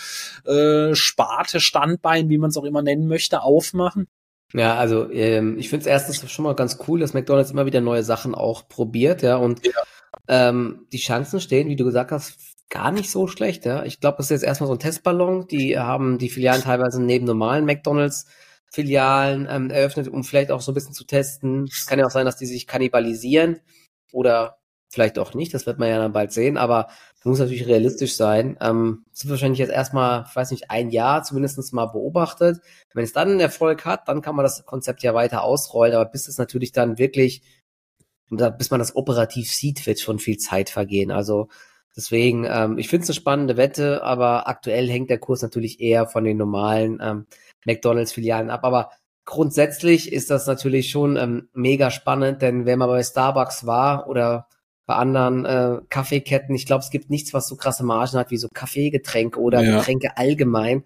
äh, Sparte, Standbein, wie man es auch immer nennen möchte, aufmachen? Ja, also ähm, ich finde es erstens schon mal ganz cool, dass McDonalds immer wieder neue Sachen auch probiert, ja, und ja. Ähm, die Chancen stehen, wie du gesagt hast, gar nicht so schlecht, ja. Ich glaube, das ist jetzt erstmal so ein Testballon. Die haben die Filialen teilweise neben normalen McDonalds Filialen ähm, eröffnet, um vielleicht auch so ein bisschen zu testen. Es kann ja auch sein, dass die sich kannibalisieren oder vielleicht auch nicht, das wird man ja dann bald sehen, aber muss natürlich realistisch sein. Ähm, es wird wahrscheinlich jetzt erstmal, ich weiß nicht, ein Jahr zumindest mal beobachtet. Wenn es dann einen Erfolg hat, dann kann man das Konzept ja weiter ausrollen, aber bis es natürlich dann wirklich, bis man das operativ sieht, wird schon viel Zeit vergehen. Also Deswegen, ähm, ich finde es eine spannende Wette, aber aktuell hängt der Kurs natürlich eher von den normalen ähm, McDonalds-Filialen ab. Aber grundsätzlich ist das natürlich schon ähm, mega spannend, denn wenn man bei Starbucks war oder bei anderen äh, Kaffeeketten, ich glaube, es gibt nichts, was so krasse Margen hat wie so Kaffeegetränke oder ja. Getränke allgemein.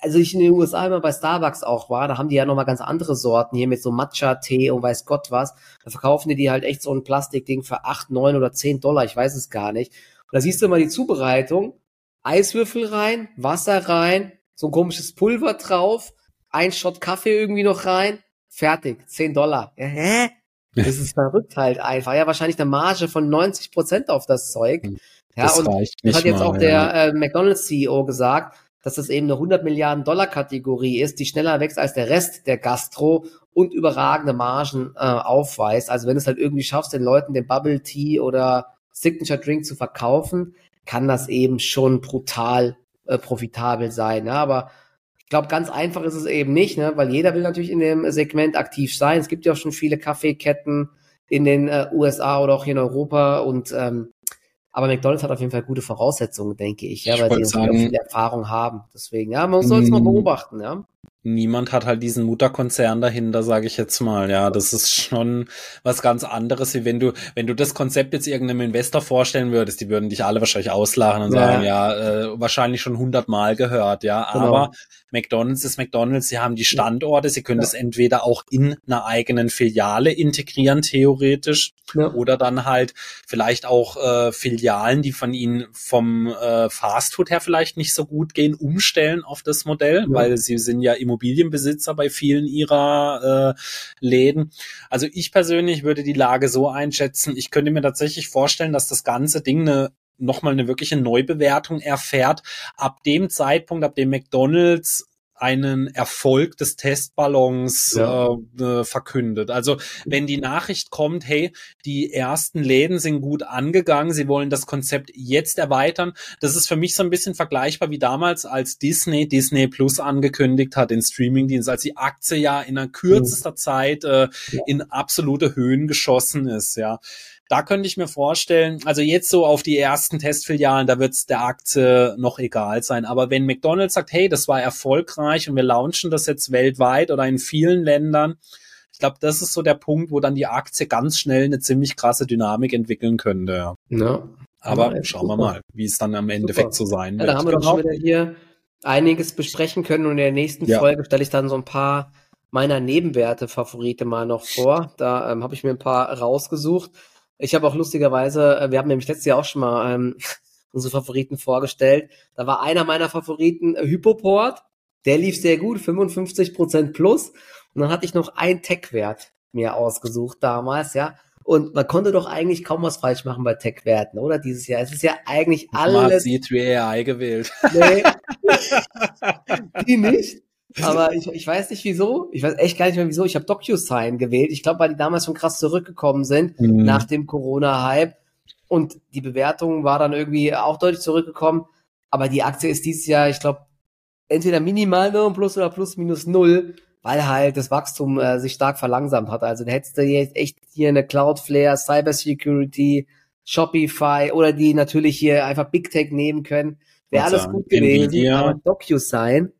Also ich in den USA immer bei Starbucks auch war, da haben die ja nochmal ganz andere Sorten hier mit so Matcha-Tee und weiß Gott was. Da verkaufen die die halt echt so ein Plastikding für acht, neun oder zehn Dollar, ich weiß es gar nicht. Und da siehst du immer die Zubereitung. Eiswürfel rein, Wasser rein, so ein komisches Pulver drauf, ein Shot Kaffee irgendwie noch rein, fertig, 10 Dollar. Ja, hä? Das ist verrückt halt einfach. Ja, wahrscheinlich eine Marge von 90 Prozent auf das Zeug. Hm. Ja, das und das hat jetzt mal, auch der ja. äh, McDonald's CEO gesagt, dass das eben eine 100 Milliarden Dollar Kategorie ist, die schneller wächst als der Rest der Gastro und überragende Margen äh, aufweist. Also wenn du es halt irgendwie schaffst, den Leuten den Bubble Tea oder Signature Drink zu verkaufen, kann das eben schon brutal äh, profitabel sein. Ja, aber glaube, ganz einfach ist es eben nicht, ne? weil jeder will natürlich in dem Segment aktiv sein. Es gibt ja auch schon viele Kaffeeketten in den äh, USA oder auch hier in Europa und ähm, aber McDonald's hat auf jeden Fall gute Voraussetzungen, denke ich, ja, weil die sagen, viel Erfahrung haben. Deswegen, ja, man soll es mal beobachten, ja niemand hat halt diesen Mutterkonzern dahinter, sage ich jetzt mal. Ja, das ist schon was ganz anderes, wie wenn du, wenn du das Konzept jetzt irgendeinem Investor vorstellen würdest, die würden dich alle wahrscheinlich auslachen und ja. sagen, ja, äh, wahrscheinlich schon hundertmal gehört, ja. Genau. Aber McDonalds ist McDonalds, sie haben die Standorte, sie können ja. das entweder auch in einer eigenen Filiale integrieren, theoretisch, ja. oder dann halt vielleicht auch äh, Filialen, die von ihnen vom äh, Fastfood her vielleicht nicht so gut gehen, umstellen auf das Modell, weil sie sind ja im Immobilienbesitzer bei vielen ihrer äh, Läden. Also ich persönlich würde die Lage so einschätzen, ich könnte mir tatsächlich vorstellen, dass das ganze Ding eine nochmal eine wirkliche Neubewertung erfährt. Ab dem Zeitpunkt, ab dem McDonald's einen Erfolg des Testballons ja. äh, äh, verkündet. Also wenn die Nachricht kommt, hey, die ersten Läden sind gut angegangen, sie wollen das Konzept jetzt erweitern, das ist für mich so ein bisschen vergleichbar wie damals, als Disney Disney Plus angekündigt hat, den Streamingdienst, als die Aktie ja in einer kürzester mhm. Zeit äh, ja. in absolute Höhen geschossen ist, ja. Da könnte ich mir vorstellen, also jetzt so auf die ersten Testfilialen, da wird es der Aktie noch egal sein. Aber wenn McDonald's sagt, hey, das war erfolgreich und wir launchen das jetzt weltweit oder in vielen Ländern, ich glaube, das ist so der Punkt, wo dann die Aktie ganz schnell eine ziemlich krasse Dynamik entwickeln könnte. Ja. Aber ja, schauen super. wir mal, wie es dann am Endeffekt so sein wird. Ja, da haben wir doch schon wieder hier einiges besprechen können und in der nächsten ja. Folge stelle ich dann so ein paar meiner Nebenwerte-Favorite mal noch vor. Da ähm, habe ich mir ein paar rausgesucht. Ich habe auch lustigerweise, äh, wir haben nämlich letztes Jahr auch schon mal ähm, unsere Favoriten vorgestellt. Da war einer meiner Favoriten äh, Hypoport. Der lief sehr gut, 55% plus. Und dann hatte ich noch einen Tech-Wert mir ausgesucht damals, ja. Und man konnte doch eigentlich kaum was falsch machen bei Tech-Werten, oder? Dieses Jahr. Es ist ja eigentlich alles. Man hat C3AI gewählt. Nee. die nicht. Aber ich, ich weiß nicht wieso. Ich weiß echt gar nicht mehr wieso. Ich habe DocuSign gewählt. Ich glaube, weil die damals schon krass zurückgekommen sind mhm. nach dem Corona-Hype. Und die Bewertung war dann irgendwie auch deutlich zurückgekommen. Aber die Aktie ist dieses Jahr, ich glaube, entweder minimal nur plus oder plus minus null, weil halt das Wachstum äh, sich stark verlangsamt hat. Also da hättest du jetzt echt hier eine Cloudflare, Cybersecurity, Shopify oder die natürlich hier einfach Big Tech nehmen können. Wäre alles gut gewesen. Nvidia. Aber DocuSign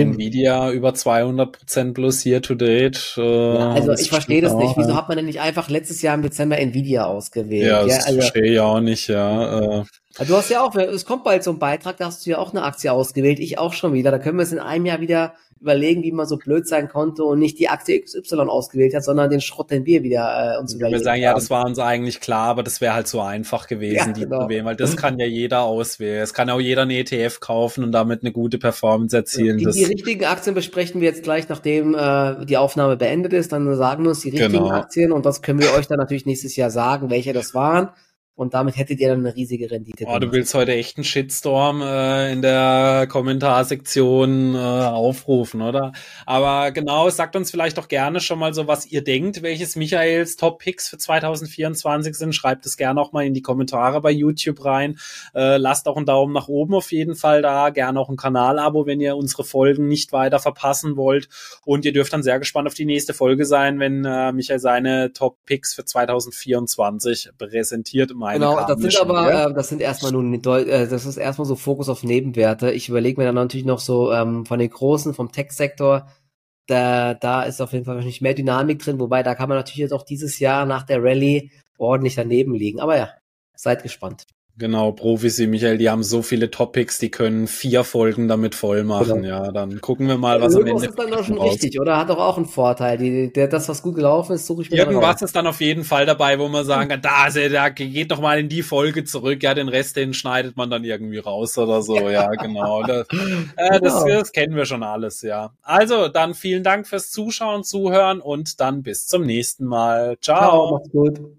Nvidia über 200 Prozent plus year to date. Äh, ja, also ich verstehe das nicht. Wieso hat man denn nicht einfach letztes Jahr im Dezember Nvidia ausgewählt? Ja, das ja, also, verstehe ich auch nicht, ja. Äh. Du hast ja auch, es kommt bald so ein Beitrag, da hast du ja auch eine Aktie ausgewählt, ich auch schon wieder. Da können wir es in einem Jahr wieder überlegen, wie man so blöd sein konnte und nicht die Aktie XY ausgewählt hat, sondern den Schrott, den wir wieder äh, uns überlegt haben. Wir sagen, ja, das war uns eigentlich klar, aber das wäre halt so einfach gewesen, ja, die genau. zu wählen, weil das kann ja jeder auswählen. Es kann auch jeder eine ETF kaufen und damit eine gute Performance erzielen. Die, die richtigen Aktien besprechen wir jetzt gleich, nachdem äh, die Aufnahme beendet ist. Dann sagen wir uns die richtigen genau. Aktien und das können wir euch dann natürlich nächstes Jahr sagen, welche das waren und damit hättet ihr dann eine riesige Rendite. Oh, du willst heute echt einen Shitstorm äh, in der Kommentarsektion äh, aufrufen, oder? Aber genau, sagt uns vielleicht doch gerne schon mal so, was ihr denkt, welches Michaels Top Picks für 2024 sind. Schreibt es gerne auch mal in die Kommentare bei YouTube rein. Äh, lasst auch einen Daumen nach oben auf jeden Fall da. Gerne auch ein Kanalabo, wenn ihr unsere Folgen nicht weiter verpassen wollt. Und ihr dürft dann sehr gespannt auf die nächste Folge sein, wenn äh, Michael seine Top Picks für 2024 präsentiert. Mal meine Genau, das sind aber, äh, das sind erstmal nur, äh, das ist erstmal so Fokus auf Nebenwerte. Ich überlege mir dann natürlich noch so ähm, von den großen, vom Tech-Sektor, da, da ist auf jeden Fall wahrscheinlich mehr Dynamik drin, wobei da kann man natürlich jetzt auch dieses Jahr nach der Rallye ordentlich daneben liegen. Aber ja, seid gespannt. Genau, Profis wie Michael, die haben so viele Topics, die können vier Folgen damit voll machen. Genau. Ja, dann gucken wir mal, was am Ende. Das ist dann doch schon raus. richtig, oder? Hat doch auch einen Vorteil. Die, der, das, was gut gelaufen ist, suche ich mir Irgendwas ist dann auf jeden Fall dabei, wo man sagen kann, da, da geht doch mal in die Folge zurück. Ja, den Rest, den schneidet man dann irgendwie raus oder so. Ja, ja genau. Das, äh, das, genau. das kennen wir schon alles, ja. Also, dann vielen Dank fürs Zuschauen, Zuhören und dann bis zum nächsten Mal. Ciao. Ciao macht's gut.